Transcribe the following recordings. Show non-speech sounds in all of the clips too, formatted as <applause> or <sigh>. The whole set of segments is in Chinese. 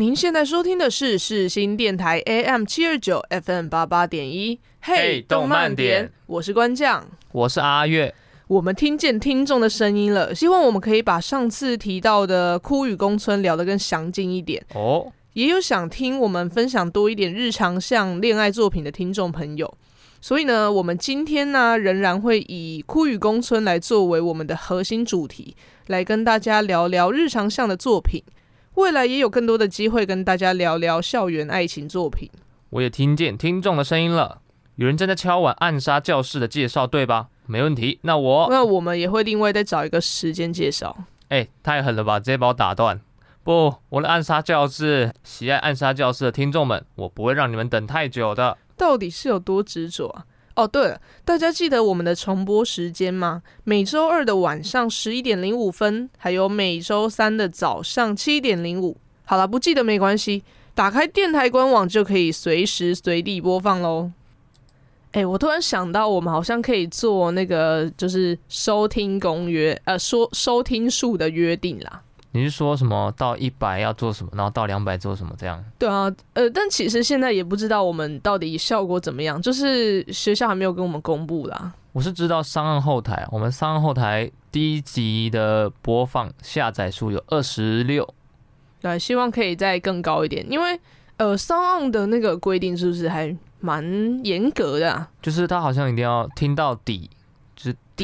您现在收听的是世新电台 AM 七二九 FM 八八点一。嘿，动漫点，我是关将，我是阿月。我们听见听众的声音了，希望我们可以把上次提到的枯雨宫村聊得更详尽一点哦。也有想听我们分享多一点日常像恋爱作品的听众朋友，所以呢，我们今天呢仍然会以枯雨宫村来作为我们的核心主题，来跟大家聊聊日常像的作品。未来也有更多的机会跟大家聊聊校园爱情作品。我也听见听众的声音了，有人正在敲碗暗杀教室的介绍，对吧？没问题，那我那我们也会另外再找一个时间介绍。哎、欸，太狠了吧！直接把我打断。不，我的暗杀教室，喜爱暗杀教室的听众们，我不会让你们等太久的。到底是有多执着啊？哦，对了，大家记得我们的重播时间吗？每周二的晚上十一点零五分，还有每周三的早上七点零五。好了，不记得没关系，打开电台官网就可以随时随地播放喽。哎、我突然想到，我们好像可以做那个，就是收听公约，呃，说收听数的约定啦。你是说什么到一百要做什么，然后到两百做什么这样？对啊，呃，但其实现在也不知道我们到底效果怎么样，就是学校还没有跟我们公布啦。我是知道上岸后台，我们上岸后台第一集的播放下载数有二十六，对，希望可以再更高一点，因为呃，上岸的那个规定是不是还？蛮严格的，啊，就是他好像一定要听到底，就是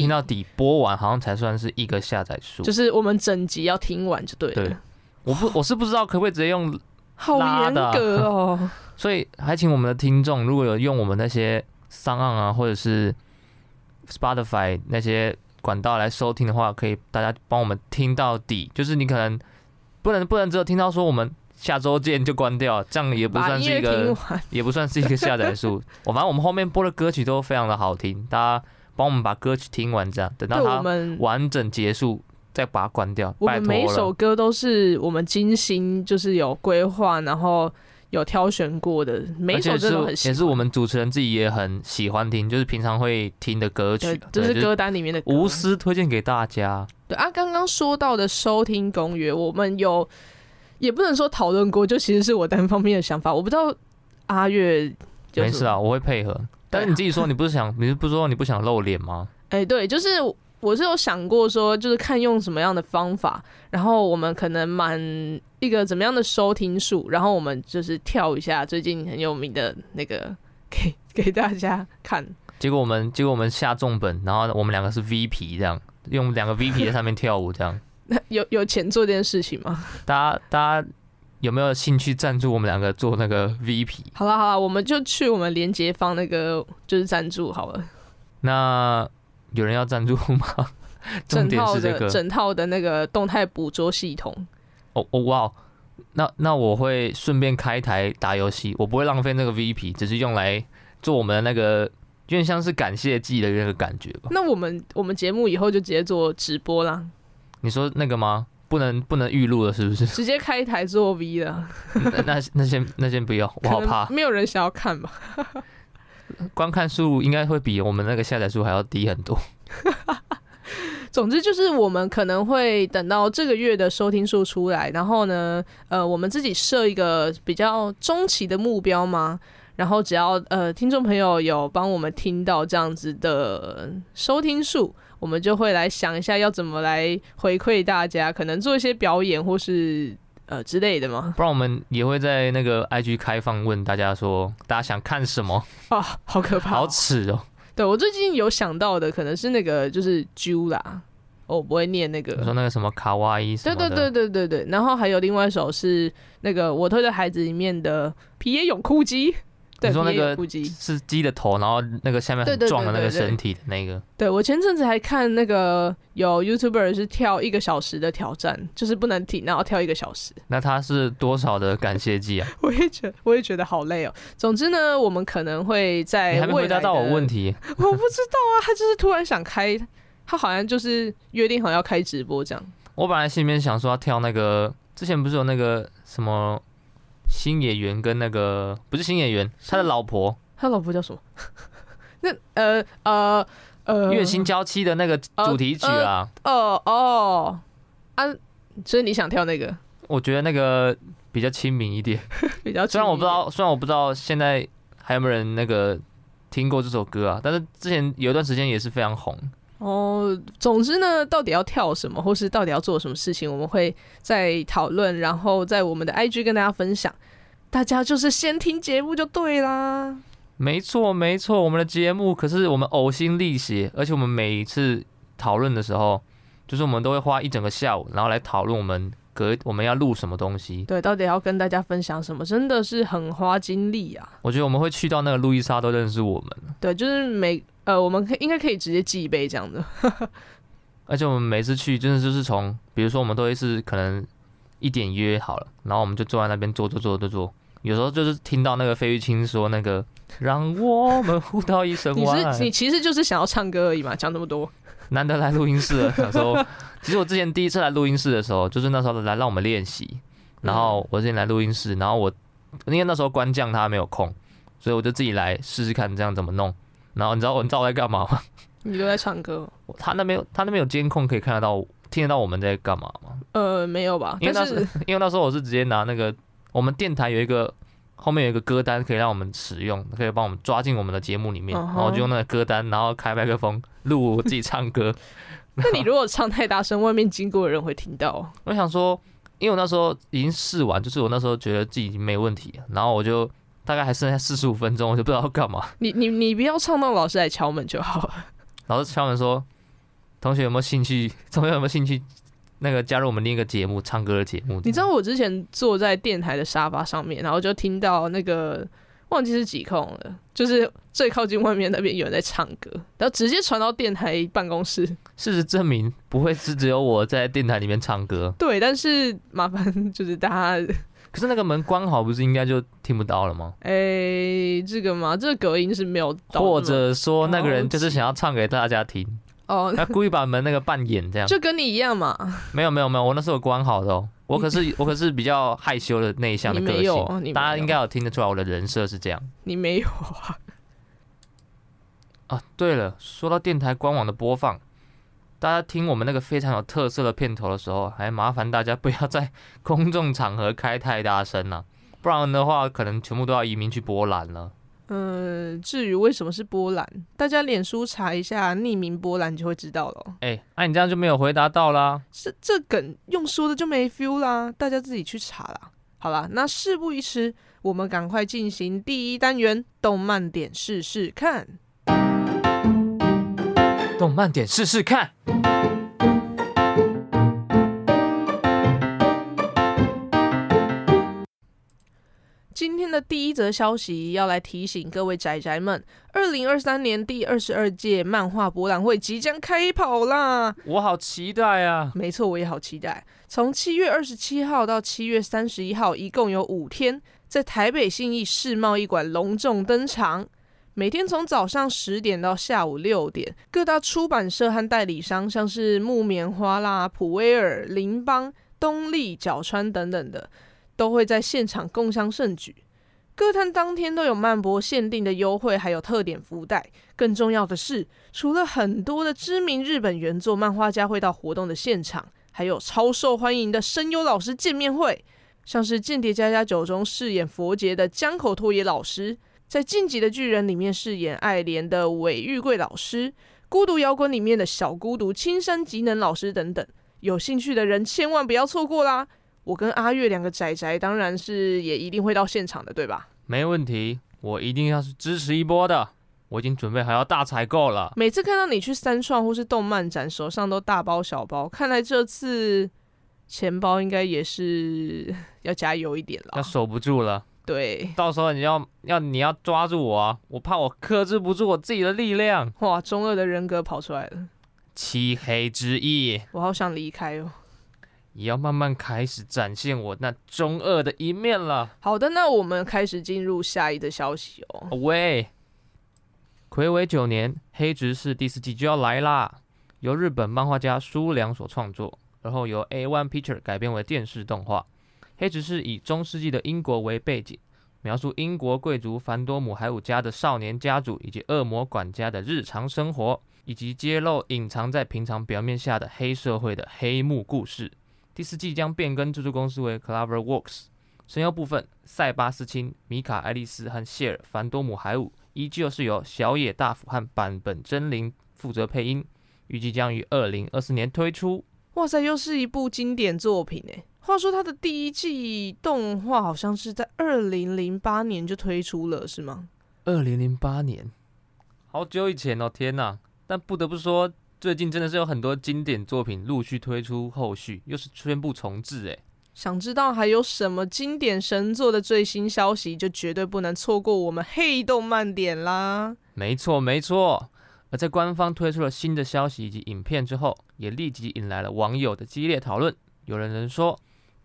听到底播完，好像才算是一个下载数。就是我们整集要听完就对了。对，我不，我是不知道可不可以直接用拉的，好严格哦。所以还请我们的听众，如果有用我们那些 SoundOn 啊，或者是 Spotify 那些管道来收听的话，可以大家帮我们听到底。就是你可能不能不能只有听到说我们。下周见就关掉，这样也不算是一个，<laughs> 也不算是一个下载数。我反正我们后面播的歌曲都非常的好听，大家帮我们把歌曲听完，这样等到它完整结束再把它关掉。我们每一首歌都是我们精心就是有规划，然后有挑选过的，每一首歌都很喜欢。也是我们主持人自己也很喜欢听，就是平常会听的歌曲，就是歌单里面的歌，无私推荐给大家。对啊，刚刚说到的收听公约，我们有。也不能说讨论过，就其实是我单方面的想法。我不知道阿月，没事啊，我会配合。但是你自己说，你不是想，你是不是说你不想露脸吗？哎、欸，对，就是我是有想过说，就是看用什么样的方法，然后我们可能满一个怎么样的收听数，然后我们就是跳一下最近很有名的那个给 <laughs> 给大家看。结果我们结果我们下重本，然后我们两个是 VP 这样，用两个 VP 在上面跳舞这样。<laughs> 有有钱做这件事情吗？大家大家有没有兴趣赞助我们两个做那个 VP？好了好了，我们就去我们连接方那个就是赞助好了。那有人要赞助吗？<laughs> 重点是这个整套的整套的那个动态捕捉系统。哦哦哇，那那我会顺便开台打游戏，我不会浪费那个 VP，只是用来做我们的那个有点像是感谢祭的那个感觉吧。那我们我们节目以后就直接做直播啦。你说那个吗？不能不能预录了，是不是？<laughs> 直接开一台做 V 了。那那那先那先不要，我好怕。没有人想要看吧？<laughs> 观看数应该会比我们那个下载数还要低很多。<laughs> 总之就是我们可能会等到这个月的收听数出来，然后呢，呃，我们自己设一个比较中期的目标嘛。然后只要呃听众朋友有帮我们听到这样子的收听数。我们就会来想一下要怎么来回馈大家，可能做一些表演或是呃之类的吗？不然我们也会在那个 IG 开放问大家说，大家想看什么 <laughs> 啊？好可怕，好耻哦！对，我最近有想到的可能是那个就是啾啦，哦，我不会念那个，你说那个什么卡哇伊对对对对对对。然后还有另外一首是那个我推的孩子里面的皮耶永哭姬，对，你说那个是鸡的头，然后那个下面很壮的那个身体的那个。对我前阵子还看那个有 YouTuber 是跳一个小时的挑战，就是不能停，然后跳一个小时。那他是多少的感谢祭啊？<laughs> 我也觉得，我也觉得好累哦。总之呢，我们可能会在你还没回答到我问题，题。<laughs> 我不知道啊，他就是突然想开，他好像就是约定好要开直播这样。我本来心里面想说要跳那个，之前不是有那个什么新演员跟那个不是新演员，他的老婆。他老婆叫什么？<laughs> 那呃呃呃，月薪娇妻的那个主题曲啊。哦哦啊，所以你想跳那个？我觉得那个比较亲民一点。<laughs> 比较虽然我不知道，虽然我不知道现在还有没有人那个听过这首歌啊，但是之前有一段时间也是非常红。哦，总之呢，到底要跳什么，或是到底要做什么事情，我们会再讨论，然后在我们的 IG 跟大家分享。大家就是先听节目就对啦。没错，没错，我们的节目可是我们呕心沥血，而且我们每一次讨论的时候，就是我们都会花一整个下午，然后来讨论我们隔我们要录什么东西。对，到底要跟大家分享什么，真的是很花精力啊。我觉得我们会去到那个路易莎都认识我们。对，就是每呃，我们可应该可以直接寄一杯这样的。<laughs> 而且我们每次去，真的就是从，比如说我们都会是可能一点约好了，然后我们就坐在那边坐坐坐坐坐。有时候就是听到那个费玉清说那个。让我们互道一声晚安。你是你其实就是想要唱歌而已嘛，讲那么多。难得来录音室了，想说，其实我之前第一次来录音室的时候，就是那时候来让我们练习。然后我之前来录音室，然后我因为那时候关将他没有空，所以我就自己来试试看这样怎么弄。然后你知道你知道我在干嘛吗？你都在唱歌。他那边他那边有监控可以看得到听得到我们在干嘛吗？呃，没有吧？因为那时 <laughs> 因为那时候我是直接拿那个我们电台有一个。后面有一个歌单可以让我们使用，可以帮我们抓进我们的节目里面，uh huh. 然后就用那个歌单，然后开麦克风录我自己唱歌。<laughs> 那你如果唱太大声，外面经过的人会听到。我想说，因为我那时候已经试完，就是我那时候觉得自己已经没问题，然后我就大概还剩下四十五分钟，我就不知道要干嘛。你你你不要唱到老师来敲门就好了。<laughs> 老师敲门说：“同学有没有兴趣？<laughs> 同学有没有兴趣？”那个加入我们另一个节目，唱歌的节目。你知道我之前坐在电台的沙发上面，然后就听到那个忘记是几控了，就是最靠近外面那边有人在唱歌，然后直接传到电台办公室。事实证明，不会是只有我在电台里面唱歌。对，但是麻烦就是大家。可是那个门关好，不是应该就听不到了吗？哎、欸，这个嘛，这个隔音是没有到。或者说，那个人就是想要唱给大家听。哦，他故意把门那个半掩这样，就跟你一样嘛。没有没有没有，我那时候关好的哦。我可是我可是比较害羞的内向的个性，有大家应该有听得出来我的人设是这样。你没有啊？啊，对了，说到电台官网的播放，大家听我们那个非常有特色的片头的时候，还麻烦大家不要在公众场合开太大声了，<laughs> 不然的话可能全部都要移民去波兰了。呃，至于为什么是波兰，大家脸书查一下匿名波兰就会知道了。哎、欸，那、啊、你这样就没有回答到啦。这这梗用说的就没 feel 啦，大家自己去查啦。好啦，那事不宜迟，我们赶快进行第一单元，动漫点试试看。动漫点试试看。今天的第一则消息要来提醒各位宅宅们，二零二三年第二十二届漫画博览会即将开跑啦！我好期待啊！没错，我也好期待。从七月二十七号到七月三十一号，一共有五天，在台北信义世贸易馆隆重登场。每天从早上十点到下午六点，各大出版社和代理商，像是木棉花啦、普威尔、林邦、东立、角川等等的。都会在现场共襄盛举，各摊当天都有漫博限定的优惠，还有特点福袋。更重要的是，除了很多的知名日本原作漫画家会到活动的现场，还有超受欢迎的声优老师见面会，像是《间谍家家酒》中饰演佛杰的江口拓也老师，在《晋级的巨人》里面饰演爱莲的韦玉贵老师，《孤独摇滚》里面的小孤独青山吉能老师等等。有兴趣的人千万不要错过啦！我跟阿月两个仔仔，当然是也一定会到现场的，对吧？没问题，我一定要是支持一波的。我已经准备好要大采购了。每次看到你去三创或是动漫展，手上都大包小包，看来这次钱包应该也是 <laughs> 要加油一点了。要守不住了，对，到时候你要要你要抓住我啊！我怕我克制不住我自己的力量。哇，中二的人格跑出来了，漆黑之翼，我好想离开哦。也要慢慢开始展现我那中二的一面了。好的，那我们开始进入下一个消息哦。喂，睽违九年，《黑执事》第四季就要来啦！由日本漫画家舒良所创作，然后由 A One Picture 改编为电视动画。黑执事以中世纪的英国为背景，描述英国贵族凡多姆海伍家的少年家主以及恶魔管家的日常生活，以及揭露隐藏在平常表面下的黑社会的黑幕故事。第四季将变更制作公司为 Clover Works。声优部分，塞巴斯汀、米卡·爱丽丝和谢尔·凡多姆海伍依旧是由小野大辅和坂本真绫负责配音，预计将于二零二四年推出。哇塞，又是一部经典作品诶！话说，它的第一季动画好像是在二零零八年就推出了，是吗？二零零八年，好久以前哦！天哪！但不得不说，最近真的是有很多经典作品陆续推出后续，又是宣布重置诶。想知道还有什么经典神作的最新消息，就绝对不能错过我们黑动漫点啦！没错，没错。而在官方推出了新的消息以及影片之后，也立即引来了网友的激烈讨论。有人能说。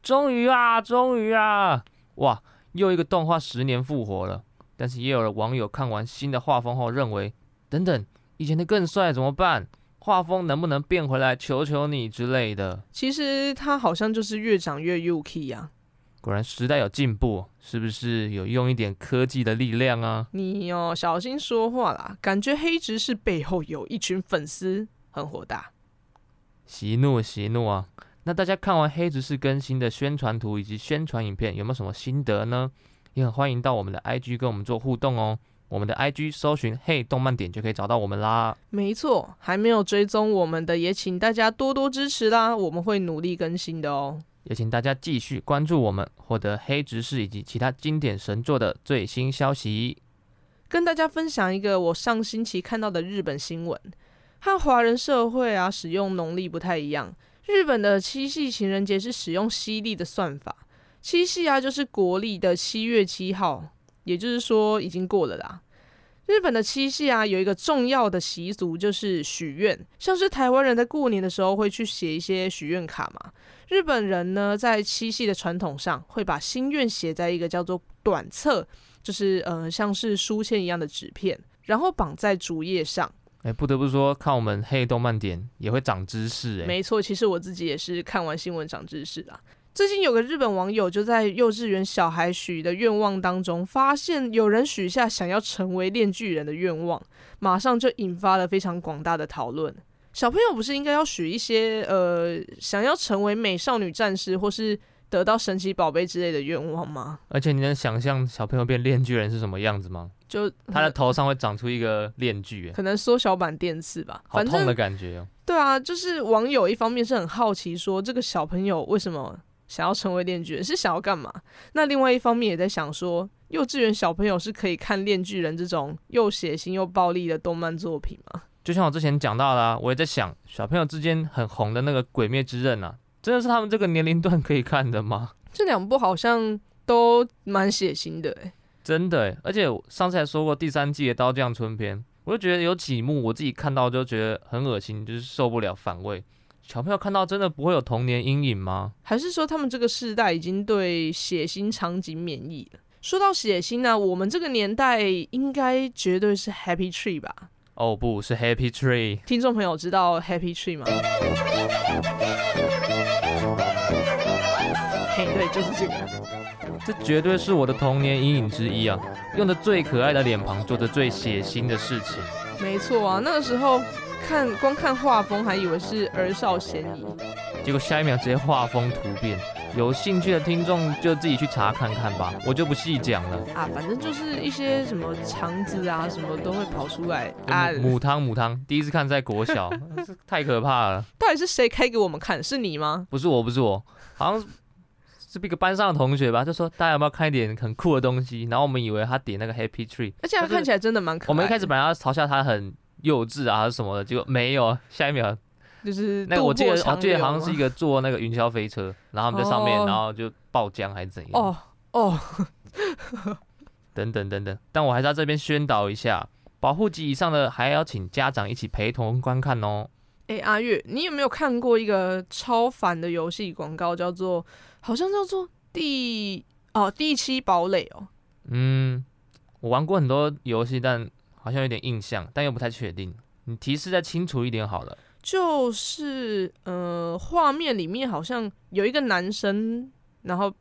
终于啊，终于啊！哇，又一个动画十年复活了。但是也有了网友看完新的画风后认为，等等，以前的更帅怎么办？画风能不能变回来？求求你之类的。其实他好像就是越长越 UK 呀。果然时代有进步，是不是有用一点科技的力量啊？你哦，小心说话啦！感觉黑执事背后有一群粉丝，很火大。息怒，息怒啊！那大家看完黑执事更新的宣传图以及宣传影片，有没有什么心得呢？也很欢迎到我们的 IG 跟我们做互动哦。我们的 IG 搜寻“嘿动漫点”就可以找到我们啦。没错，还没有追踪我们的，也请大家多多支持啦，我们会努力更新的哦。也请大家继续关注我们，获得黑执事以及其他经典神作的最新消息。跟大家分享一个我上星期看到的日本新闻，和华人社会啊使用农历不太一样。日本的七夕情人节是使用西历的算法，七夕啊就是国历的七月七号，也就是说已经过了啦。日本的七夕啊有一个重要的习俗就是许愿，像是台湾人在过年的时候会去写一些许愿卡嘛。日本人呢在七夕的传统上会把心愿写在一个叫做短册，就是呃像是书签一样的纸片，然后绑在竹叶上。哎、不得不说，看我们黑动漫点也会长知识哎、没错，其实我自己也是看完新闻长知识啦。最近有个日本网友就在幼稚园小孩许的愿望当中，发现有人许下想要成为链锯人的愿望，马上就引发了非常广大的讨论。小朋友不是应该要许一些呃想要成为美少女战士或是得到神奇宝贝之类的愿望吗？而且你能想象小朋友变链锯人是什么样子吗？就他的头上会长出一个链锯，可能缩小版电刺吧，好痛的感觉哦。对啊，就是网友一方面是很好奇，说这个小朋友为什么想要成为链锯人，是想要干嘛？那另外一方面也在想说，幼稚园小朋友是可以看链锯人这种又血腥又暴力的动漫作品吗？就像我之前讲到的啊，我也在想，小朋友之间很红的那个《鬼灭之刃》啊，真的是他们这个年龄段可以看的吗？这两部好像都蛮血腥的欸。真的耶，而且上次还说过第三季的《刀匠村篇》，我就觉得有几幕我自己看到就觉得很恶心，就是受不了反胃。小朋友看到真的不会有童年阴影吗？还是说他们这个世代已经对血腥场景免疫了？说到血腥呢、啊，我们这个年代应该绝对是 Happy Tree 吧？哦，不是 Happy Tree。听众朋友知道 Happy Tree 吗？嘿，对，就是这个。这绝对是我的童年阴影之一啊！用着最可爱的脸庞，做着最血腥的事情。没错啊，那个时候看光看画风还以为是儿少嫌疑，结果下一秒直接画风突变。有兴趣的听众就自己去查看看吧，我就不细讲了。啊，反正就是一些什么肠子啊，什么都会跑出来啊。母汤母汤，第一次看在国小，<laughs> 太可怕了。到底是谁开给我们看？是你吗？不是我，不是我，好像。是一个班上的同学吧，就说大家有没有看一点很酷的东西？然后我们以为他点那个 Happy Tree，而且他看起来真的蛮可爱。我们一开始本来要嘲笑他很幼稚啊，什么的，结果没有。下一秒就是那个，我记得我记得好像是一个坐那个云霄飞车，然后他们在上面，哦、然后就爆浆还是怎样？哦哦，<laughs> 等等等等。但我还是要这边宣导一下，保护级以上的还要请家长一起陪同观看哦。哎、欸，阿月，你有没有看过一个超烦的游戏广告？叫做好像叫做第哦第七堡垒哦。嗯，我玩过很多游戏，但好像有点印象，但又不太确定。你提示再清楚一点好了。就是呃，画面里面好像有一个男生，然后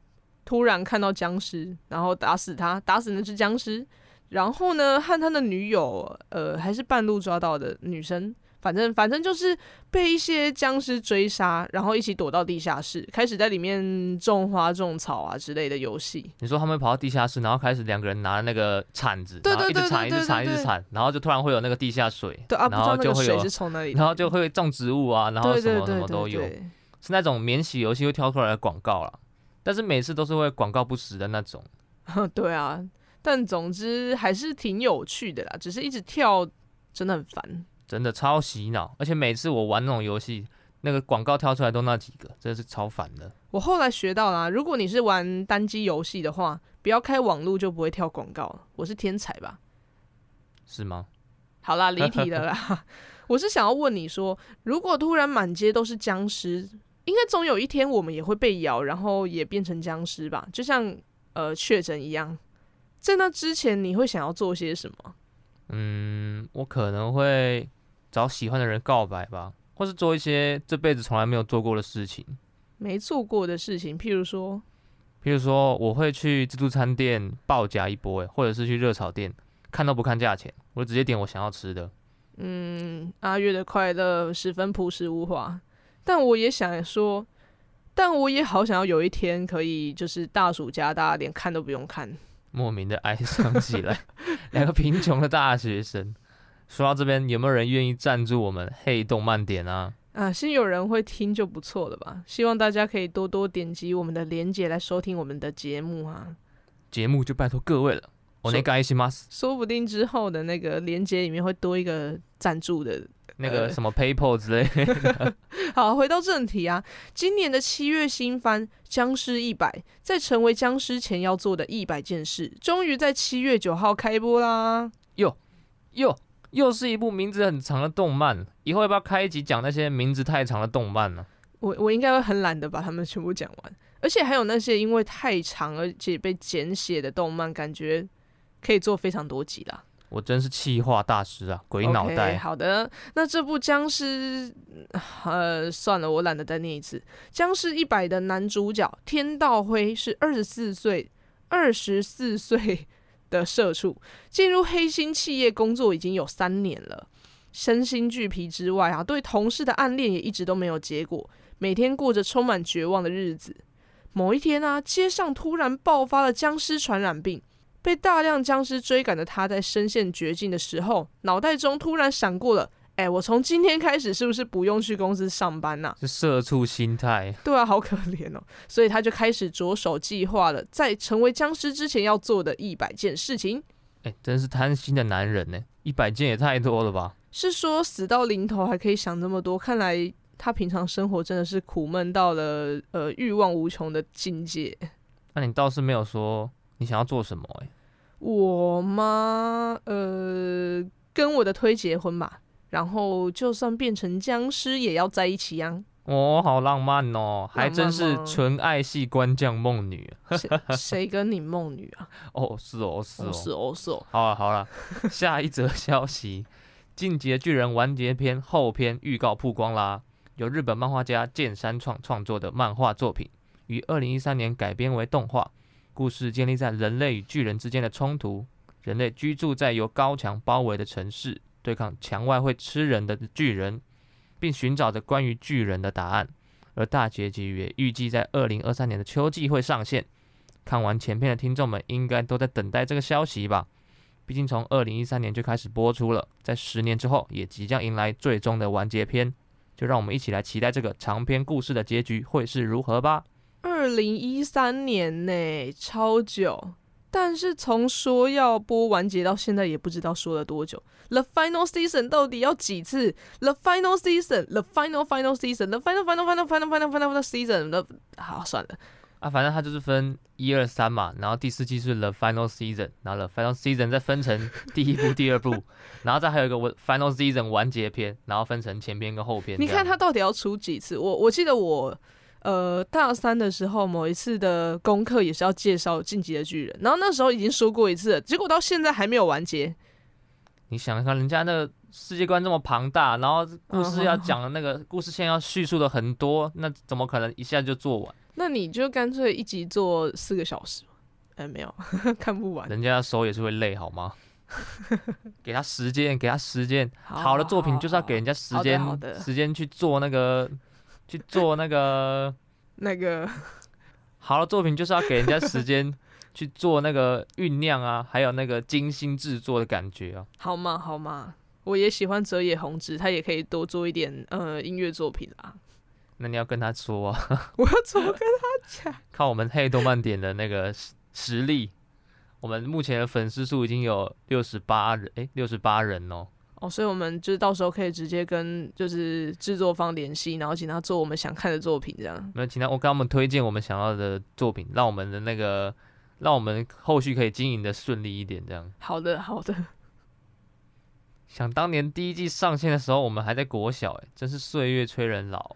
突然看到僵尸，然后打死他，打死那只僵尸，然后呢，和他的女友，呃，还是半路抓到的女生。反正反正就是被一些僵尸追杀，然后一起躲到地下室，开始在里面种花种草啊之类的游戏。你说他们跑到地下室，然后开始两个人拿那个铲子，然后一直铲，一直铲，一直铲，然后就突然会有那个地下水，对啊，然后就会有水是从哪里，然后就会种植物啊，然后什么什么都有，是那种免洗游戏会跳出来的广告啦，但是每次都是会广告不实的那种。<laughs> 对啊，但总之还是挺有趣的啦，只是一直跳真的很烦。真的超洗脑，而且每次我玩那种游戏，那个广告跳出来都那几个，真的是超烦的。我后来学到了，如果你是玩单机游戏的话，不要开网络就不会跳广告了。我是天才吧？是吗？好啦，离题了啦。<laughs> 我是想要问你说，如果突然满街都是僵尸，应该总有一天我们也会被咬，然后也变成僵尸吧？就像呃确诊一样。在那之前，你会想要做些什么？嗯，我可能会。找喜欢的人告白吧，或是做一些这辈子从来没有做过的事情。没做过的事情，譬如说，譬如说，我会去自助餐店报价一波，哎，或者是去热炒店，看都不看价钱，我就直接点我想要吃的。嗯，阿月的快乐十分朴实无华，但我也想说，但我也好想要有一天可以就是大暑加大家，连看都不用看。莫名的哀伤起来，两个贫穷的大学生。说到这边，有没有人愿意赞助我们？嘿，动漫点啊！啊，先有人会听就不错了吧？希望大家可以多多点击我们的链接来收听我们的节目啊！节目就拜托各位了，お愿いします。说不定之后的那个链接里面会多一个赞助的，那个什么 PayPal 之类的。<laughs> 好，回到正题啊，今年的七月新番《僵尸一百》在成为僵尸前要做的一百件事，终于在七月九号开播啦！哟哟。 又是一部名字很长的动漫，以后要不要开一集讲那些名字太长的动漫呢？我我应该会很懒得把它们全部讲完，而且还有那些因为太长而且被简写的动漫，感觉可以做非常多集啦。我真是气化大师啊，鬼脑袋。Okay, 好的，那这部僵尸，呃，算了，我懒得再念一次。僵尸一百的男主角天道辉是二十四岁，二十四岁。的社畜进入黑心企业工作已经有三年了，身心俱疲之外啊，对同事的暗恋也一直都没有结果，每天过着充满绝望的日子。某一天啊，街上突然爆发了僵尸传染病，被大量僵尸追赶的他，在身陷绝境的时候，脑袋中突然闪过了。哎，我从今天开始是不是不用去公司上班呐、啊？是社畜心态。对啊，好可怜哦。所以他就开始着手计划了，在成为僵尸之前要做的一百件事情。哎，真是贪心的男人呢！一百件也太多了吧？是说死到临头还可以想这么多？看来他平常生活真的是苦闷到了呃欲望无穷的境界。那你倒是没有说你想要做什么？哎，我吗？呃，跟我的推结婚吧。然后，就算变成僵尸，也要在一起呀！哦，好浪漫哦，还真是纯爱系官将梦女。谁谁跟你梦女啊？<laughs> 哦，是哦，是哦，是哦，是哦。好了好了，<laughs> 下一则消息，《进击的巨人》完结篇后篇预告曝光啦！由日本漫画家谏山创创作的漫画作品，于二零一三年改编为动画。故事建立在人类与巨人之间的冲突，人类居住在由高墙包围的城市。对抗墙外会吃人的巨人，并寻找着关于巨人的答案。而大结局也预计在二零二三年的秋季会上线。看完前片的听众们应该都在等待这个消息吧？毕竟从二零一三年就开始播出了，在十年之后也即将迎来最终的完结篇。就让我们一起来期待这个长篇故事的结局会是如何吧。二零一三年呢，超久。但是从说要播完结到现在也不知道说了多久。The final season 到底要几次？The final season，The final final season，The final final final final final final season。好，算了，啊，反正它就是分一二三嘛，然后第四季是 The Final Season，然后 The Final Season 再分成第一部、第二部，然后再还有一个 Final Season 完结篇，然后分成前篇跟后篇。你看它到底要出几次？我我记得我呃大三的时候某一次的功课也是要介绍《进击的巨人》，然后那时候已经说过一次了，结果到现在还没有完结。你想想看，人家那个世界观这么庞大，然后故事要讲的那个故事线要叙述的很多，那怎么可能一下就做完？那你就干脆一集做四个小时，哎，没有 <laughs> 看不完。人家手也是会累，好吗？<laughs> 给他时间，给他时间。好的作品就是要给人家时间，时间去做那个，去做那个 <laughs> 那个。好的作品就是要给人家时间去做那个酝酿啊，还有那个精心制作的感觉啊。好嘛？好嘛？我也喜欢泽野弘之，他也可以多做一点呃音乐作品啊。那你要跟他说啊，<laughs> 我要怎么跟他讲？看我们黑动漫点的那个实力，我们目前的粉丝数已经有六十八人，哎，六十八人哦。哦，所以我们就是到时候可以直接跟就是制作方联系，然后请他做我们想看的作品，这样。没有，请他我跟他们推荐我们想要的作品，让我们的那个，让我们后续可以经营的顺利一点，这样。好的，好的。<laughs> 想当年第一季上线的时候，我们还在国小，哎，真是岁月催人老。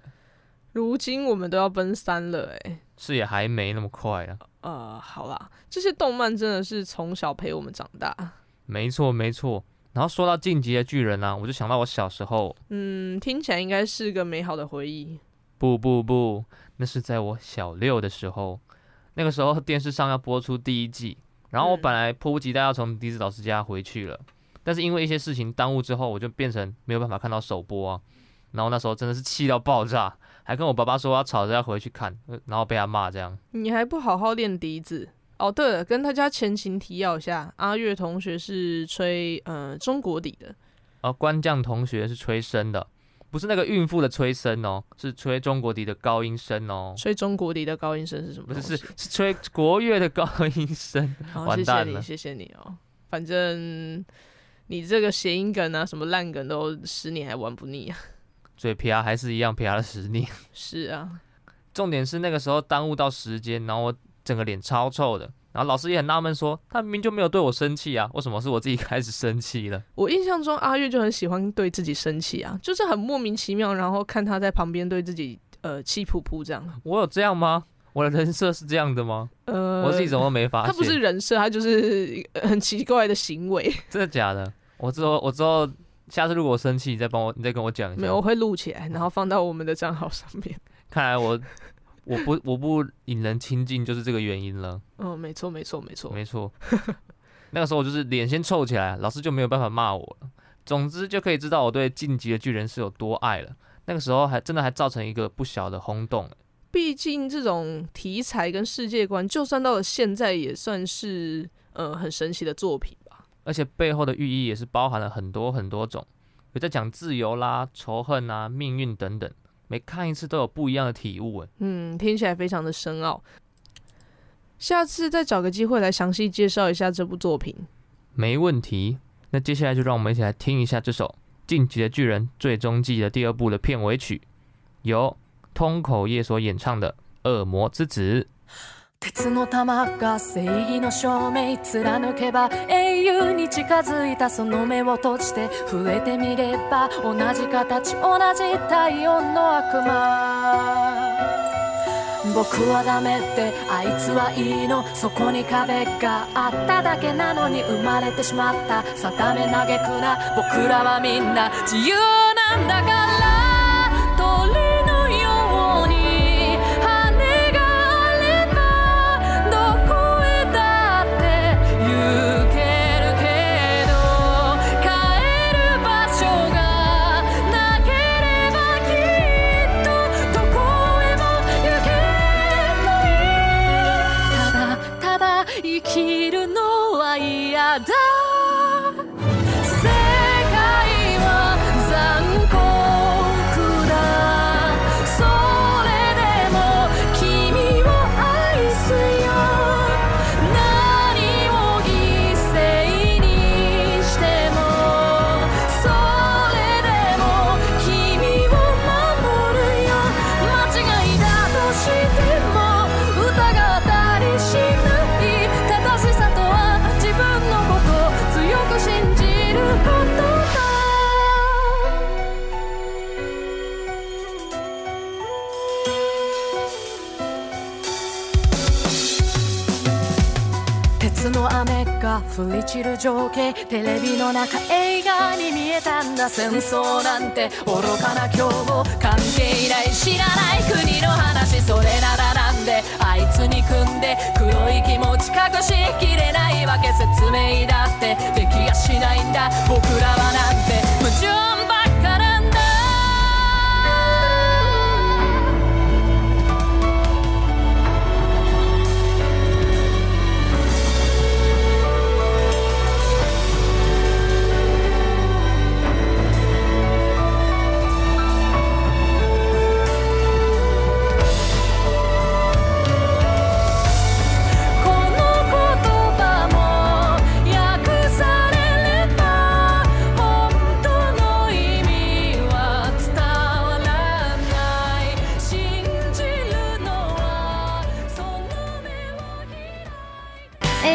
如今我们都要奔三了，哎，是也还没那么快啊。呃，好啦，这些动漫真的是从小陪我们长大。没错，没错。然后说到进击的巨人啊，我就想到我小时候。嗯，听起来应该是个美好的回忆。不不不，那是在我小六的时候，那个时候 <laughs> 电视上要播出第一季，然后我本来迫不及待要从笛子老师家回去了，嗯，但是因为一些事情耽误之后，我就变成没有办法看到首播啊。然后那时候真的是气到爆炸。还跟我爸爸说要吵着要回去看，然后被他骂这样。你还不好好练笛子哦？对了，跟大家前情提要一下，阿月同学是吹呃中国笛的，而、哦、关将同学是吹笙的，不是那个孕妇的吹笙哦，是吹中国笛的高音声哦。吹中国笛的高音声是什么？不是，是是吹国乐的高音声。好，<laughs> 完蛋了，谢谢你，谢谢你哦。反正你这个谐音梗啊，什么烂梗都十年还玩不腻啊。<laughs> 嘴皮啊，还是一样皮啊的十年。是啊，<laughs> 重点是那个时候耽误到时间，然后我整个脸超臭的。然后老师也很纳闷，说他明明就没有对我生气啊，为什么是我自己开始生气了？我印象中阿月就很喜欢对自己生气啊，就是很莫名其妙，然后看他在旁边对自己呃气噗噗这样。我有这样吗？我的人设是这样的吗？呃，我自己怎么没发现？他不是人设，他就是很奇怪的行为。真的假的？我之后我之后。下次如果我生气，你再帮我，你再跟我讲一下。没有，我会录起来，然后放到我们的账号上面。看来我我不我不引人亲近，就是这个原因了。嗯，没错，没错，没错，没错。<laughs> 那个时候我就是脸先臭起来，老师就没有办法骂我了。总之就可以知道我对《晋级的巨人》是有多爱了。那个时候还真的还造成一个不小的轰动。毕竟这种题材跟世界观，就算到了现在，也算是呃很神奇的作品吧。而且背后的寓意也是包含了很多很多种，有在讲自由啦、仇恨啊、命运等等，每看一次都有不一样的体悟哎。嗯，听起来非常的深奥。下次再找个机会来详细介绍一下这部作品。没问题。那接下来就让我们一起来听一下这首《进击的巨人》最终季的第二部的片尾曲，由通口叶所演唱的《恶魔之子》。鉄の玉が正义の证明贯けば英雄に近づいたその目を闭じて触れてみれば同じ形同じ体温の悪魔。仆はダメってあいつはいいのそこに壁があっただけなのに生まれてしまった。定め叹くな仆らはみんな自由なんだから世界は残酷降り散る情景テレビの中映画に見えたんだ。戦争なんて愚かな今日も関係ない知らない国の話それならなんであいつに組んで黒い気持ち隠しきれないわけ説明だってできやしないんだ。僕らはなんて無情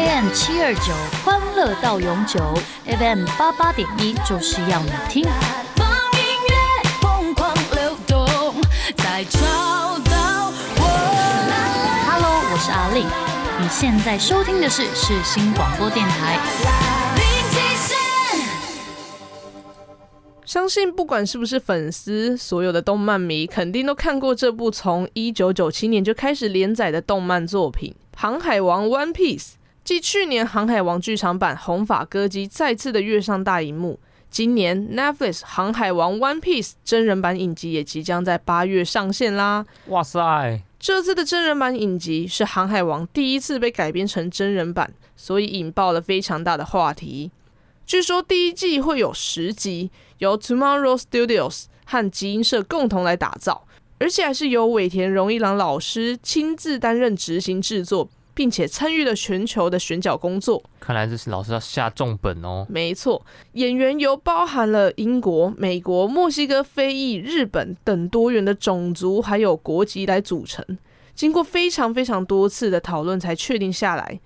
AM 七二九欢乐到永久，FM 八八点一就是要你听。放音乐疯狂流动，再找到我。Hello，我是阿令，你现在收听的是世新广播电台。零极限。相信不管是不是粉丝，所有的动漫迷肯定都看过这部从一九九七年就开始连载的动漫作品《航海王 One Piece》。继去年《航海王》剧场版红发歌姬再次的跃上大荧幕，今年 Netflix《航海王 One Piece》真人版影集也即将在八月上线啦。哇塞，这次的真人版影集是《航海王》第一次被改编成真人版，所以引爆了非常大的话题。据说第一季会有十集，由 Tomorrow Studios 和集英社共同来打造，而且还是由尾田荣一郎老师亲自担任执行制作，并且参与了全球的选角工作。看来这是老师要下重本哦。没错，演员由包含了英国、美国、墨西哥、非裔、日本等多元的种族还有国籍来组成，经过非常非常多次的讨论才确定下来。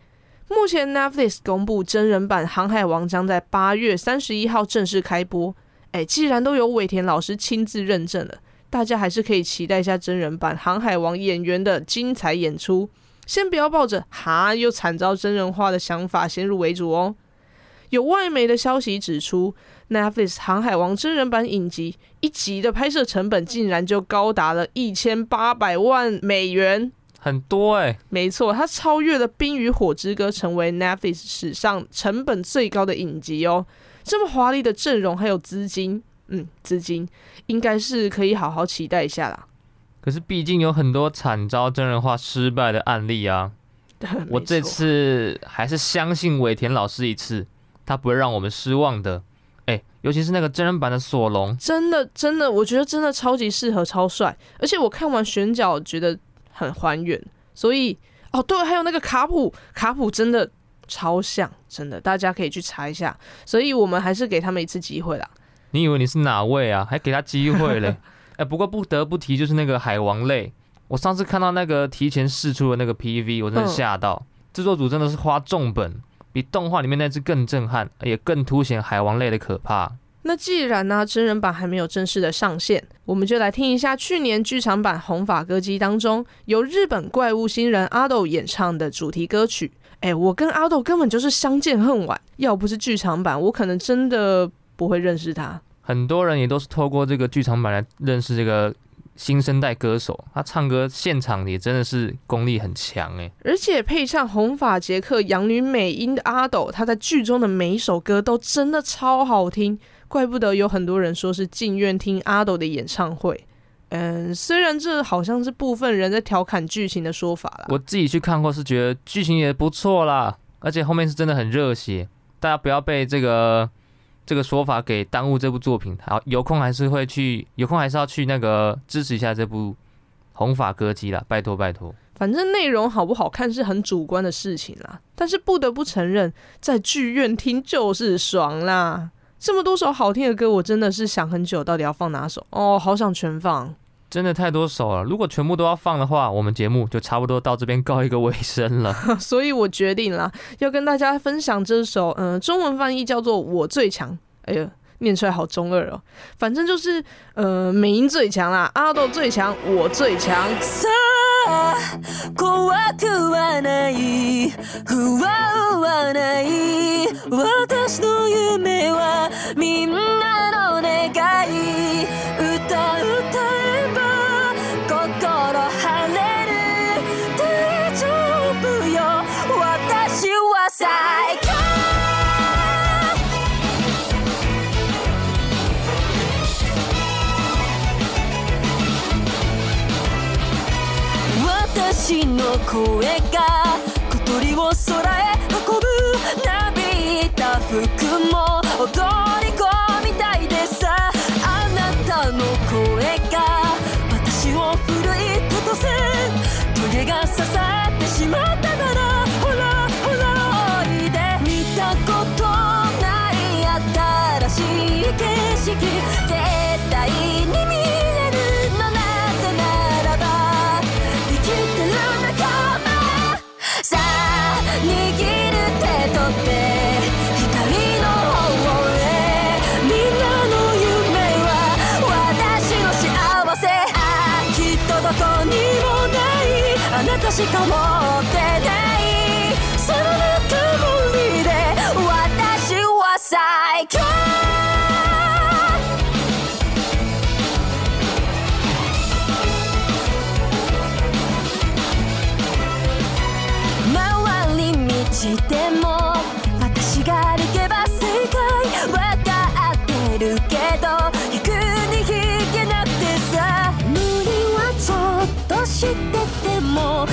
目前 Netflix 公布真人版《航海王》将在八月三十一号正式开播。哎，既然都有尾田老师亲自认证了，大家还是可以期待一下真人版《航海王》演员的精彩演出。先不要抱着“哈又惨遭真人化”的想法先入为主哦。有外媒的消息指出，Netflix《航海王》真人版影集一集的拍摄成本竟然就高达了一千八百万美元，很多哎、欸。没错，它超越了《冰与火之歌》，成为 Netflix 史上成本最高的影集哦。这么华丽的阵容还有资金，嗯，资金应该是可以好好期待一下啦。可是毕竟有很多惨遭真人化失败的案例啊。<laughs> 我这次还是相信尾田老师一次，他不会让我们失望的。哎，尤其是那个真人版的索隆，真的真的，我觉得真的超级适合，超帅。而且我看完选角，觉得很还原。所以哦，对，还有那个卡普，卡普真的超像，真的，大家可以去查一下。所以我们还是给他们一次机会啦。你以为你是哪位啊？还给他机会嘞？<laughs> 哎，不过不得不提，就是那个海王类。我上次看到那个提前试出的那个 PV，我真的吓到。制、嗯、作组真的是花重本，比动画里面那只更震撼，也更凸显海王类的可怕。那既然呢、啊，真人版还没有正式的上线，我们就来听一下去年剧场版《红发歌姬》当中由日本怪物新人阿斗演唱的主题歌曲。哎，我跟阿豆根本就是相见恨晚，要不是剧场版，我可能真的不会认识他。很多人也都是透过这个剧场版来认识这个新生代歌手，他唱歌现场也真的是功力很强哎，而且配上红发杰克养女美音的阿斗，他在剧中的每一首歌都真的超好听，怪不得有很多人说是进院听阿斗的演唱会。嗯，虽然这好像是部分人在调侃剧情的说法啦，我自己去看过是觉得剧情也不错啦，而且后面是真的很热血，大家不要被这个。这个说法给耽误这部作品，好，有空还是会去，有空还是要去那个支持一下这部红发歌姬啦，拜托拜托。反正内容好不好看是很主观的事情啦，但是不得不承认，在剧院听就是爽啦。这么多首好听的歌，我真的是想很久，到底要放哪首？哦，好想全放。真的太多首了，如果全部都要放的话，我们节目就差不多到这边告一个尾声了。<laughs> 所以我决定了要跟大家分享这首，嗯，中文翻译叫做《我最强》。哎呀，念出来好中二哦，反正就是，呃，美音最强啦，阿豆最强，我最强。私の声が小鳥を空へ運ぶ。なびいた服も踊る。何もないあなたしか持ってないそのぬくもりで私は最高周り道でも知ってても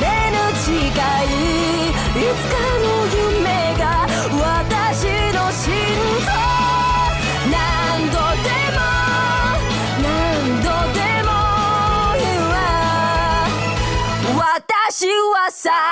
れぬ誓いいつかの夢が私の心臓何度でも何度でも言わ私はさ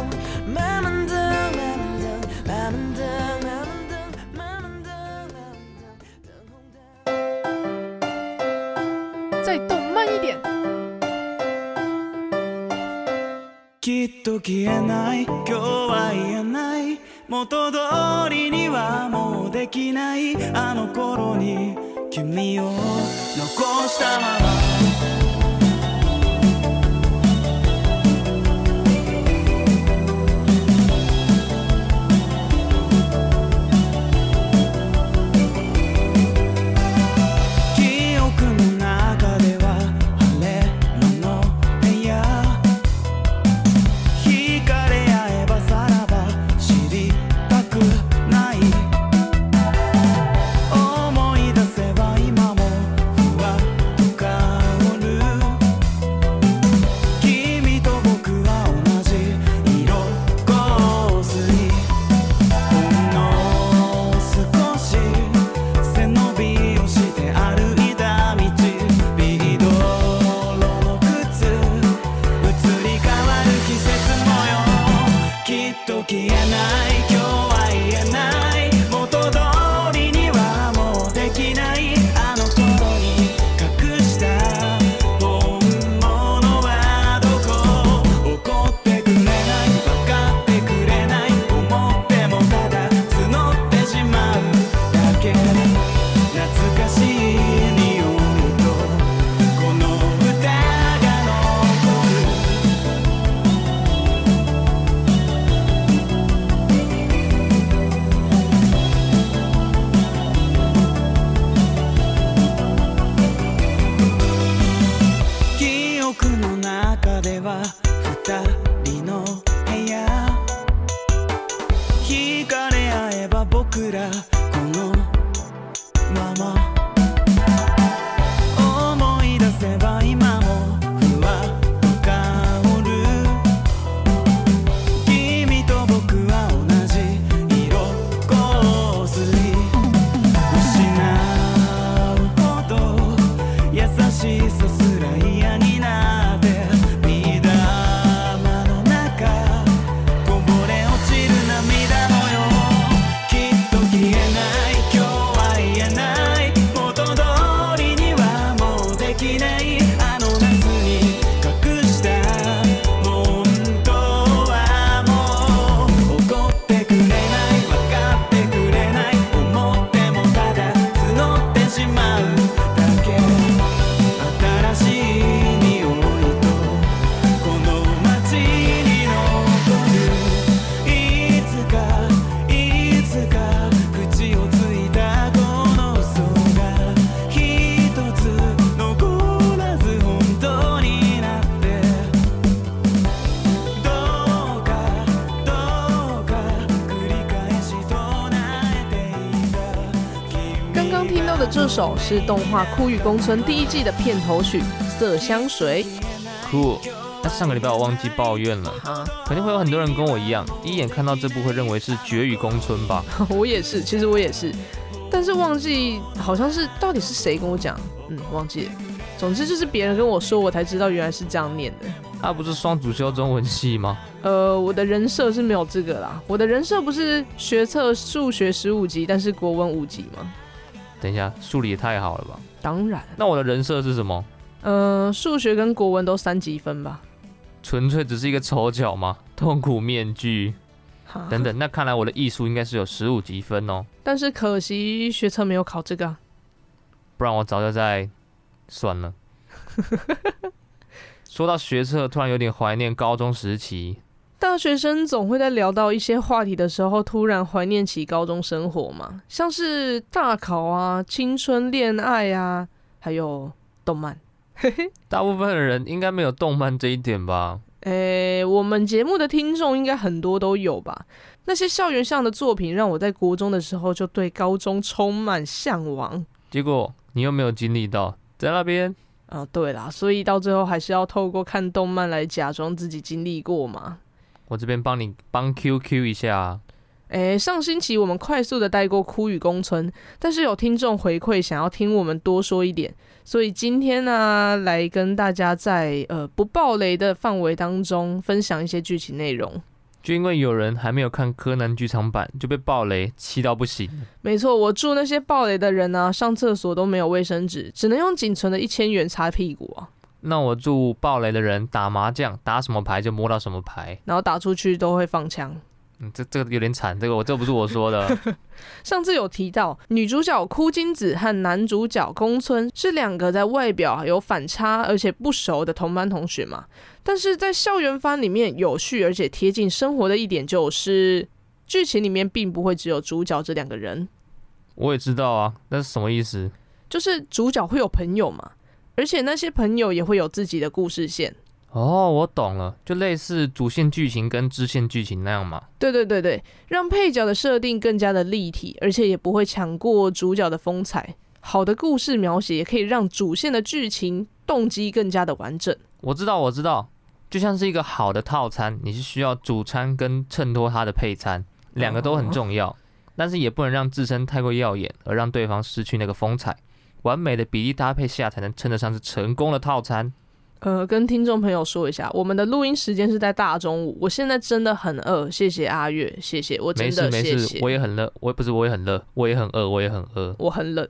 きっと消えない。今日は言えない。元通りにはもうできない。あの頃に君を残したまま。是动画《枯与公村》第一季的片头曲《色香水》。Cool。那上个礼拜我忘记抱怨了，啊，肯定会有很多人跟我一样，第一眼看到这部会认为是《绝与宫村》吧？<laughs> 我也是，其实我也是，但是忘记好像是到底是谁跟我讲，嗯，忘记了。总之就是别人跟我说，我才知道原来是这样念的。他、啊、不是双主修中文系吗？呃，我的人设是没有这个啦。我的人设不是学测数学十五级，但是国文五级吗？等一下，数理也太好了吧？当然。那我的人设是什么？呃，数学跟国文都三级分吧。纯粹只是一个丑角吗？痛苦面具。等等，那看来我的艺术应该是有十五级分哦。但是可惜学测没有考这个，不然我早就在。算了，<laughs> 说到学测，突然有点怀念高中时期。大学生总会在聊到一些话题的时候，突然怀念起高中生活嘛，像是大考啊、青春恋爱啊，还有动漫。<laughs> 大部分的人应该没有动漫这一点吧？诶、欸，我们节目的听众应该很多都有吧？那些校园上的作品，让我在国中的时候就对高中充满向往。结果你又没有经历到。在那边啊，对啦，所以到最后还是要透过看动漫来假装自己经历过嘛。我这边帮你帮 QQ 一下啊。诶，上星期我们快速的带过《枯雨宫村》，但是有听众回馈想要听我们多说一点，所以今天呢、啊，来跟大家在呃不暴雷的范围当中分享一些剧情内容。就因为有人还没有看柯南剧场版就被暴雷，气到不行。没错，我祝那些暴雷的人啊，上厕所都没有卫生纸，只能用仅存的一千元擦屁股啊。那我祝暴雷的人打麻将打什么牌就摸到什么牌，然后打出去都会放枪。嗯，这这个有点惨，这个我这不是我说的。<laughs> 上次有提到女主角枯金子和男主角宫村是两个在外表有反差而且不熟的同班同学嘛。但是在校园番里面有趣而且贴近生活的一点就是，剧情里面并不会只有主角这两个人。我也知道啊，那是什么意思？就是主角会有朋友嘛，而且那些朋友也会有自己的故事线。哦，我懂了，就类似主线剧情跟支线剧情那样嘛。对对对对，让配角的设定更加的立体，而且也不会抢过主角的风采。好的故事描写也可以让主线的剧情动机更加的完整。我知道，我知道，就像是一个好的套餐，你是需要主餐跟衬托它的配餐，两个都很重要，但是也不能让自身太过耀眼，而让对方失去那个风采。完美的比例搭配下，才能称得上是成功的套餐。呃，跟听众朋友说一下，我们的录音时间是在大中午。我现在真的很饿，谢谢阿月，谢谢我没事没事，我也很热，我不是我也很热，我也很饿，我也很饿，我很冷。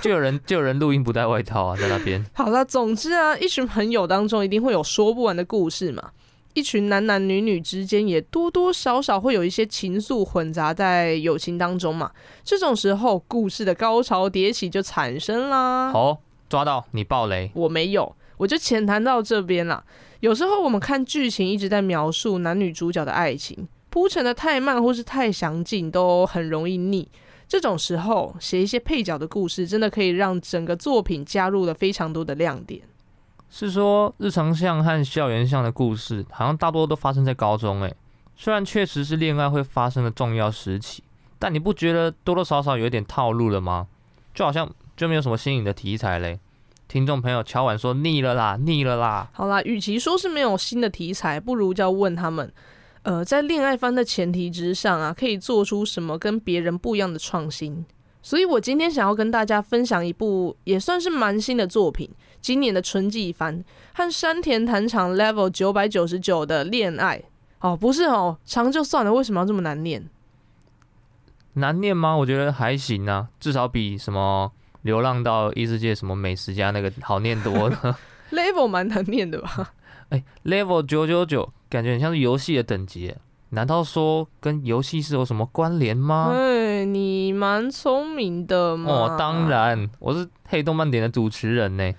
就有人就有人录音不带外套啊，在那边。<laughs> 好了，总之啊，一群朋友当中一定会有说不完的故事嘛。一群男男女女之间也多多少少会有一些情愫混杂在友情当中嘛。这种时候，故事的高潮迭起就产生啦。好。抓到你爆雷，我没有，我就浅谈到这边啦。有时候我们看剧情一直在描述男女主角的爱情，铺陈的太慢或是太详尽，都很容易腻。这种时候写一些配角的故事，真的可以让整个作品加入了非常多的亮点。是说日常向和校园向的故事，好像大多都发生在高中诶。虽然确实是恋爱会发生的重要时期，但你不觉得多多少少有点套路了吗？就好像。就没有什么新颖的题材嘞，听众朋友敲碗说腻了啦，腻了啦。好啦，与其说是没有新的题材，不如就要问他们，呃，在恋爱番的前提之上啊，可以做出什么跟别人不一样的创新？所以我今天想要跟大家分享一部也算是蛮新的作品，今年的春季番，和山田谈场 Level 九百九十九的恋爱。哦，不是哦，长就算了，为什么要这么难念？难念吗？我觉得还行啊，至少比什么。流浪到异世界什么美食家那个好念多了，<laughs> level 蛮难念的吧？<laughs> 哎、欸、，level 九九九，感觉很像是游戏的等级，难道说跟游戏是有什么关联吗？哎，你蛮聪明的嘛。哦，当然，我是黑动漫点的主持人呢。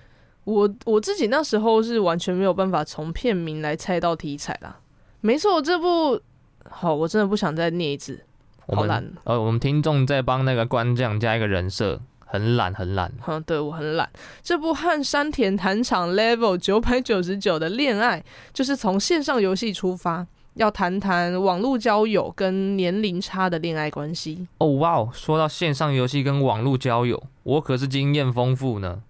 我我自己那时候是完全没有办法从片名来猜到题材啦。没错，这部好，我真的不想再念一次，好懒。呃，我们听众在帮那个官将加一个人设。很懒，很懒。嗯，对，我很懒。这部和山田谈场 Level 九百九十九的恋爱，就是从线上游戏出发，要谈谈网络交友跟年龄差的恋爱关系。哦哇哦，说到线上游戏跟网络交友，我可是经验丰富呢。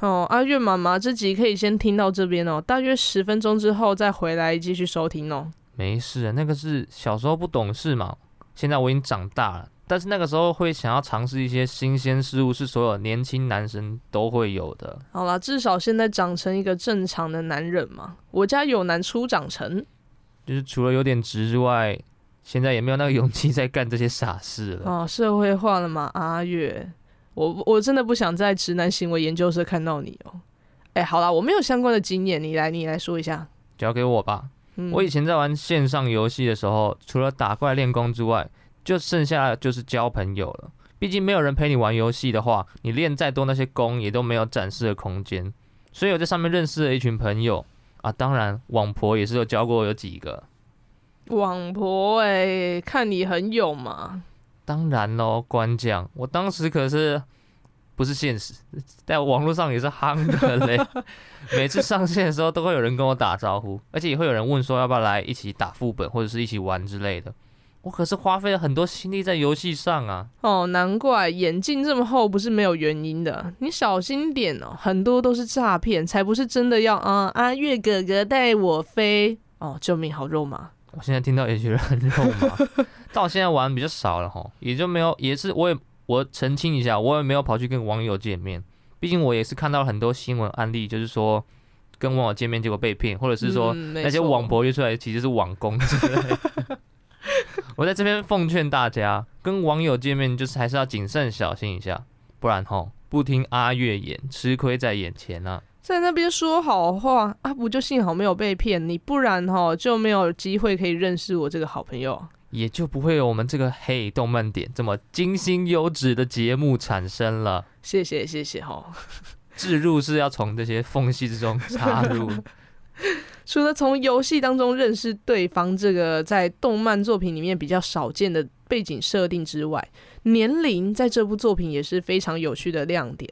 哦，阿月妈妈，这集可以先听到这边哦，大约十分钟之后再回来继续收听哦。没事，那个是小时候不懂事嘛，现在我已经长大了，但是那个时候会想要尝试一些新鲜事物，是所有年轻男生都会有的。好啦，至少现在长成一个正常的男人嘛。我家有男初长成，就是除了有点直之外，现在也没有那个勇气再干这些傻事了。哦，社会化了嘛，阿月。我我真的不想在直男行为研究社看到你哦。哎，好啦，我没有相关的经验，你来你来说一下。交给我吧。嗯，我以前在玩线上游戏的时候，除了打怪练功之外，就剩下就是交朋友了。毕竟没有人陪你玩游戏的话，你练再多那些功也都没有展示的空间。所以我在上面认识了一群朋友啊，当然网婆也是有教过有几个。网婆哎，看你很勇嘛。当然喽，官将，我当时可是不是现实，在网络上也是夯的嘞。<laughs> 每次上线的时候，都会有人跟我打招呼，而且也会有人问说要不要来一起打副本或者是一起玩之类的。我可是花费了很多心力在游戏上啊。哦，难怪眼镜这么厚不是没有原因的。你小心点哦，很多都是诈骗，才不是真的要啊、嗯、阿月哥哥带我飞哦，救命，好肉麻。我现在听到也觉得很肉麻。到现在玩比较少了哈，也就没有，也是我也我澄清一下，我也没有跑去跟网友见面，毕竟我也是看到很多新闻案例，就是说跟网友见面结果被骗，或者是说那些网婆约出来其实是网工之类的。<laughs> 我在这边奉劝大家，跟网友见面就是还是要谨慎小心一下，不然吼不听阿月言，吃亏在眼前啊。在那边说好话啊，不就幸好没有被骗你，不然哈就没有机会可以认识我这个好朋友。也就不会有我们这个嘿动漫点这么精心优质的节目产生了。谢谢谢谢哈，置入是要从这些缝隙之中插入。<laughs> <laughs> 除了从游戏当中认识对方这个在动漫作品里面比较少见的背景设定之外，年龄在这部作品也是非常有趣的亮点。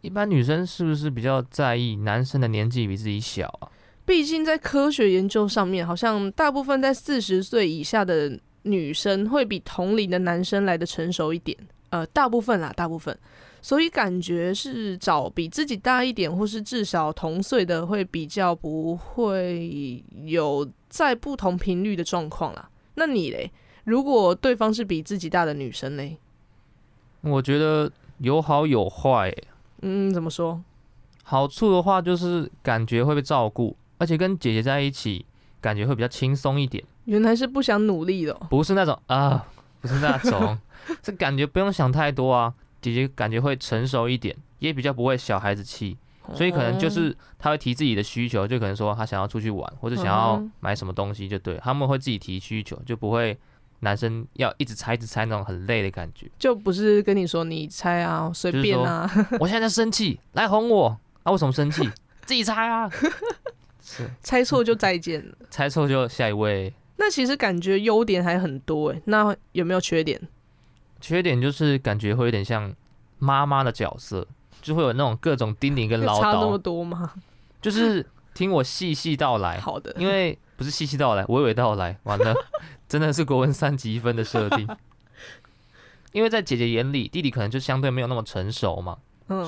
一般女生是不是比较在意男生的年纪比自己小啊？毕竟在科学研究上面，好像大部分在四十岁以下的女生会比同龄的男生来的成熟一点。呃，大部分啦，大部分。所以感觉是找比自己大一点，或是至少同岁的，会比较不会有在不同频率的状况啦。那你嘞？如果对方是比自己大的女生嘞？我觉得有好有坏。嗯，怎么说？好处的话就是感觉会被照顾。而且跟姐姐在一起，感觉会比较轻松一点。原来是不想努力的，不是那种啊，不是那种，<laughs> 是感觉不用想太多啊。姐姐感觉会成熟一点，也比较不会小孩子气，所以可能就是她会提自己的需求，就可能说她想要出去玩，或者想要买什么东西，就对，他们会自己提需求，就不会男生要一直猜一直猜那种很累的感觉。就不是跟你说你猜啊，随便啊。<laughs> 我现在在生气，来哄我啊？为什么生气？自己猜啊。<laughs> 是猜错就再见了，猜错就下一位。那其实感觉优点还很多哎，那有没有缺点？缺点就是感觉会有点像妈妈的角色，就会有那种各种叮咛跟唠叨。<laughs> 差那么多吗？就是听我细细道来。<laughs> 好的，因为不是细细道来，娓娓道来，完了，<laughs> 真的是国文三级分的设定。因为在姐姐眼里，弟弟可能就相对没有那么成熟嘛。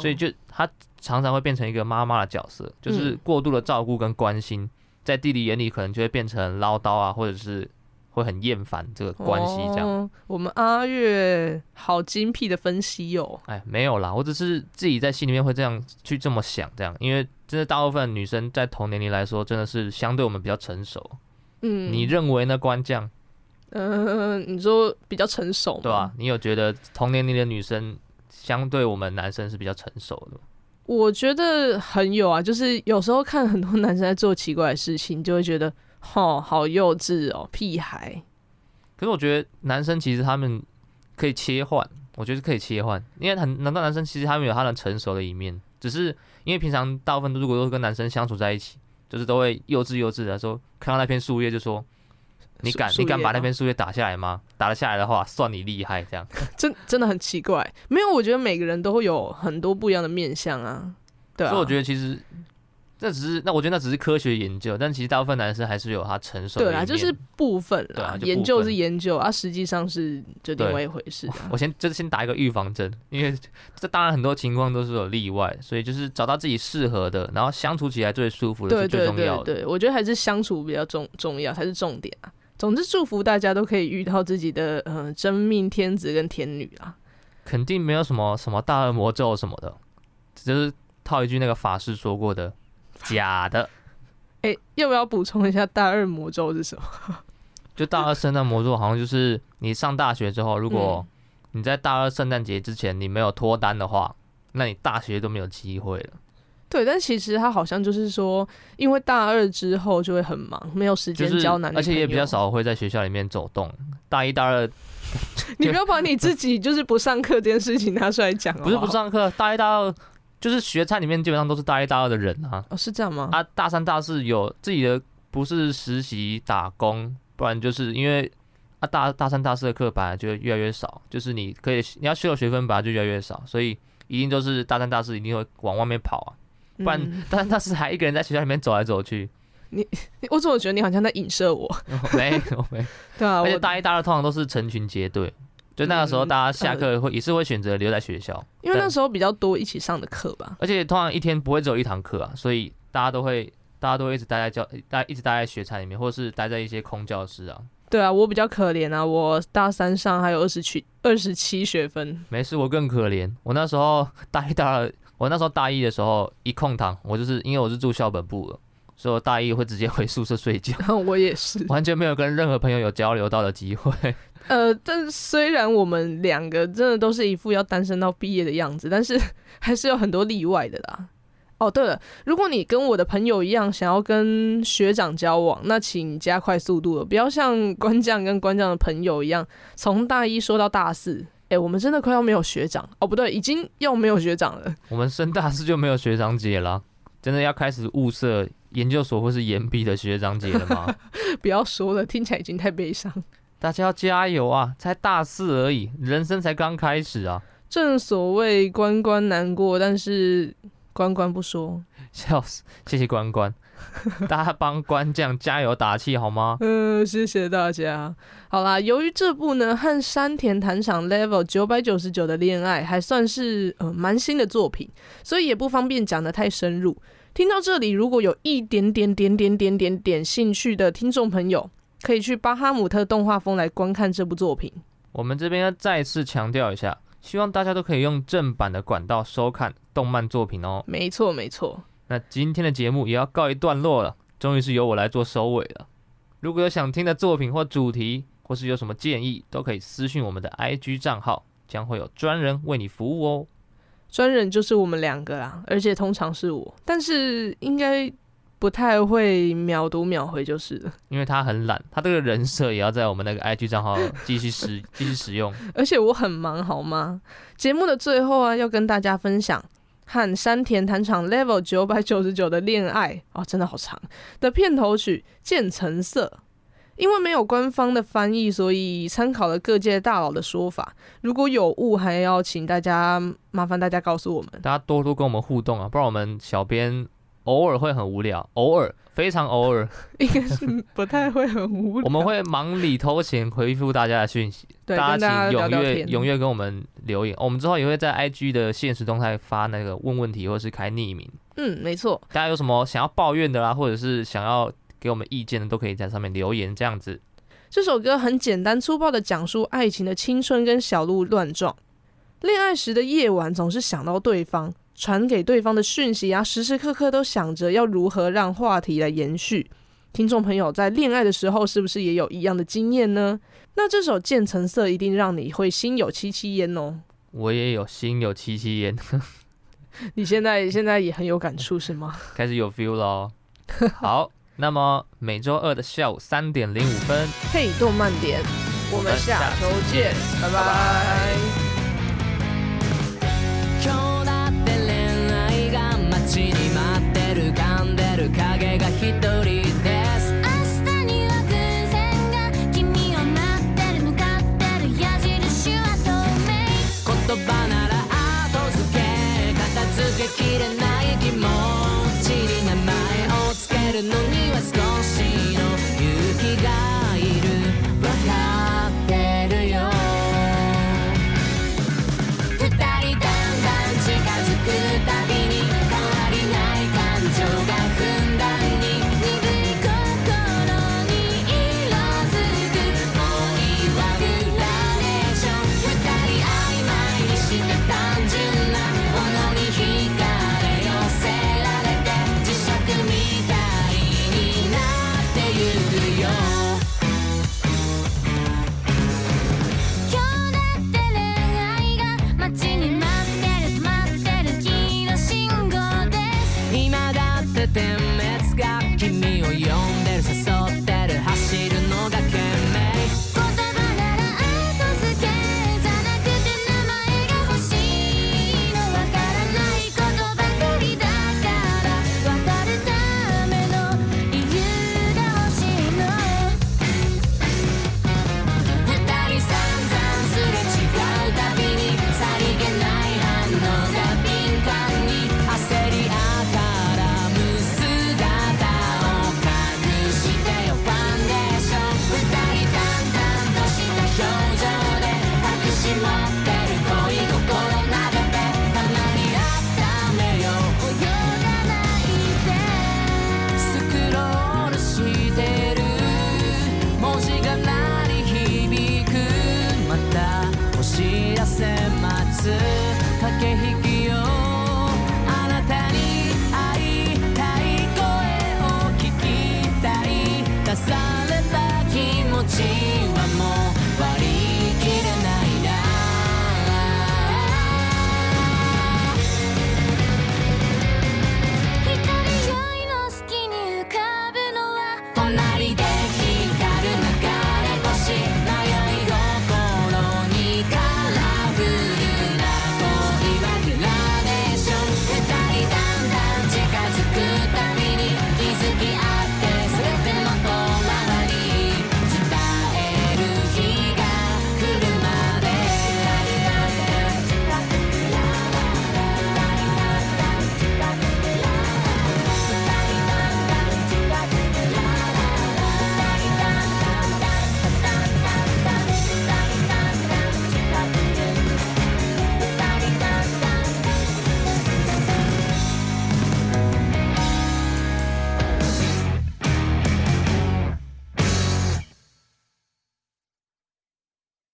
所以就他常常会变成一个妈妈的角色，就是过度的照顾跟关心，在弟弟眼里可能就会变成唠叨啊，或者是会很厌烦这个关系这样。哦，我们阿月好精辟的分析哦。哎，没有啦，我只是自己在心里面会这样去这么想，这样，因为真的大部分女生在同年龄来说，真的是相对我们比较成熟。嗯，你认为呢，关将？嗯、呃，你说比较成熟，对啊，你有觉得同年龄的女生？相对我们男生是比较成熟的，我觉得很有啊，就是有时候看很多男生在做奇怪的事情，就会觉得，哦，好幼稚哦，屁孩。可是我觉得男生其实他们可以切换，我觉得是可以切换，因为很难道男生其实他们有他的成熟的一面，只是因为平常大部分如果都是跟男生相处在一起，就是都会幼稚幼稚的说，看到那片树叶就说。你敢你敢把那片树叶打下来吗？打得下来的话，算你厉害。这样真真的很奇怪。没有，我觉得每个人都会有很多不一样的面相啊。对啊。所以我觉得其实那只是那我觉得那只是科学研究，但其实大部分男生还是有他成熟的对啊，就是部分啦，对啊就部分研究是研究啊，实际上是就另外一回事啊。我先就是先打一个预防针，因为 <laughs> 这当然很多情况都是有例外，所以就是找到自己适合的，然后相处起来最舒服的对是最对重要的。对对，我觉得还是相处比较重重要才是重点啊。总之，祝福大家都可以遇到自己的嗯、呃、真命天子跟天女啊。肯定没有什么什么大恶魔咒什么的，就是套一句那个法师说过的，<laughs> 假的。哎，要不要补充一下大二魔咒是什么？<laughs> 就大二圣诞魔咒好像就是你上大学之后，如果嗯你在大二圣诞节之前你没有脱单的话，那你大学都没有机会了。对，但其实他好像就是说，因为大二之后就会很忙，没有时间交男女朋友，而且也比较少会在学校里面走动。大一、大二 <laughs> 你不要把你自己就是不上课这件事情拿出来讲不是不上课，大一、大二就是学餐里面基本上都是大一、大二的人啊。哦，是这样吗？啊，大三、大四有自己的，不是实习打工，不然就是因为啊大大三、大四的课本来就越来越少，就是你可以你要修的学分本来就越来越少，所以一定都是大三、大四一定会往外面跑啊，不然嗯大三、大四还一个人在学校里面走来走去，你我怎么觉得你好像在影射我？<laughs> 没有没有，对啊，而且我大一、大二通常都是成群结队。就那个时候，嗯大家下课会也是会选择留在学校，因为那时候比较多一起上的课吧。而且通常一天不会只有一堂课啊，所以大家都会，大家都会一直待在教，待一直待在学餐里面，或者是待在一些空教室啊。对啊，我比较可怜啊，我大三上还有二十七二十七学分。没事，我更可怜。我那时候 <laughs> 大一、大二，我那时候大一的时候一空堂，我就是因为我是住校本部的，所以我大一会直接回宿舍睡觉，<laughs> 我也是。完全没有跟任何朋友有交流到的机会。呃，但虽然我们两个真的都是一副要单身到毕业的样子，但是 <laughs> 还是有很多例外的啦。哦，对了，如果你跟我的朋友一样想要跟学长交往，那请加快速度了，不要像官将跟官将的朋友一样，从大一说到大四。哎，我们真的快要没有学长哦，不对，已经要没有学长了。我们升大四就没有学长姐了，真的要开始物色研究所或是研毕的学长姐了吗？<laughs> 不要说了，听起来已经太悲伤。大家要加油啊！才大四而已，人生才刚开始啊！正所谓关关难过，但是关关不说。笑死！谢谢关关，<laughs> 大家帮关将加油打气好吗？<laughs> 嗯，谢谢大家。好啦，由于这部呢和山田谈场 Level 九百九十九的恋爱还算是呃蛮新的作品，所以也不方便讲的太深入。听到这里，如果有一点点点点点点点兴趣的听众朋友，可以去巴哈姆特动画风来观看这部作品。我们这边要再次强调一下，希望大家都可以用正版的管道收看动漫作品哦。没错，没错。那今天的节目也要告一段落了，终于是由我来做收尾了。如果有想听的作品或主题，或是有什么建议，都可以私讯我们的 IG 账号，将会有专人为你服务哦。专人就是我们两个啦，而且通常是我，但是应该不太会秒读秒回就是了。因为他很懒，他这个人设也要在我们那个 IG 账号继续使 <laughs> 继续使用。而且我很忙，好吗？节目的最后啊，要跟大家分享和山田谈场 Level 九百九十九的恋爱哦，真的好长的片头曲《渐层色》。因为没有官方的翻译，所以参考了各界大佬的说法。如果有误，还要请大家麻烦大家告诉我们。大家多多跟我们互动啊，不然我们小编偶尔会很无聊，偶尔非常偶尔，<laughs> 应该是不太会很无聊。我们会忙里偷闲回复大家的讯息，对，大家家请踊跃。踊跃跟我们留言。我们之后也会在 IG 的现实动态发那个问问题，或是开匿名。嗯，没错。大家有什么想要抱怨的啦，或者是想要给我们意见的，都可以在上面留言，这样子。这首歌很简单粗暴的讲述爱情的青春跟小鹿乱撞。恋爱时的夜晚总是想到对方，传给对方的讯息啊，时时刻刻都想着要如何让话题来延续。听众朋友在恋爱的时候是不是也有一样的经验呢？那这首《渐层色》一定让你会心有戚戚焉哦。我也有心有戚戚焉，你现在现在也很有感触是吗？开始有 feel 了哦。好。那么每周二的下午三点零五分，嘿，动漫点，我们下周见，拜拜。今るのには少し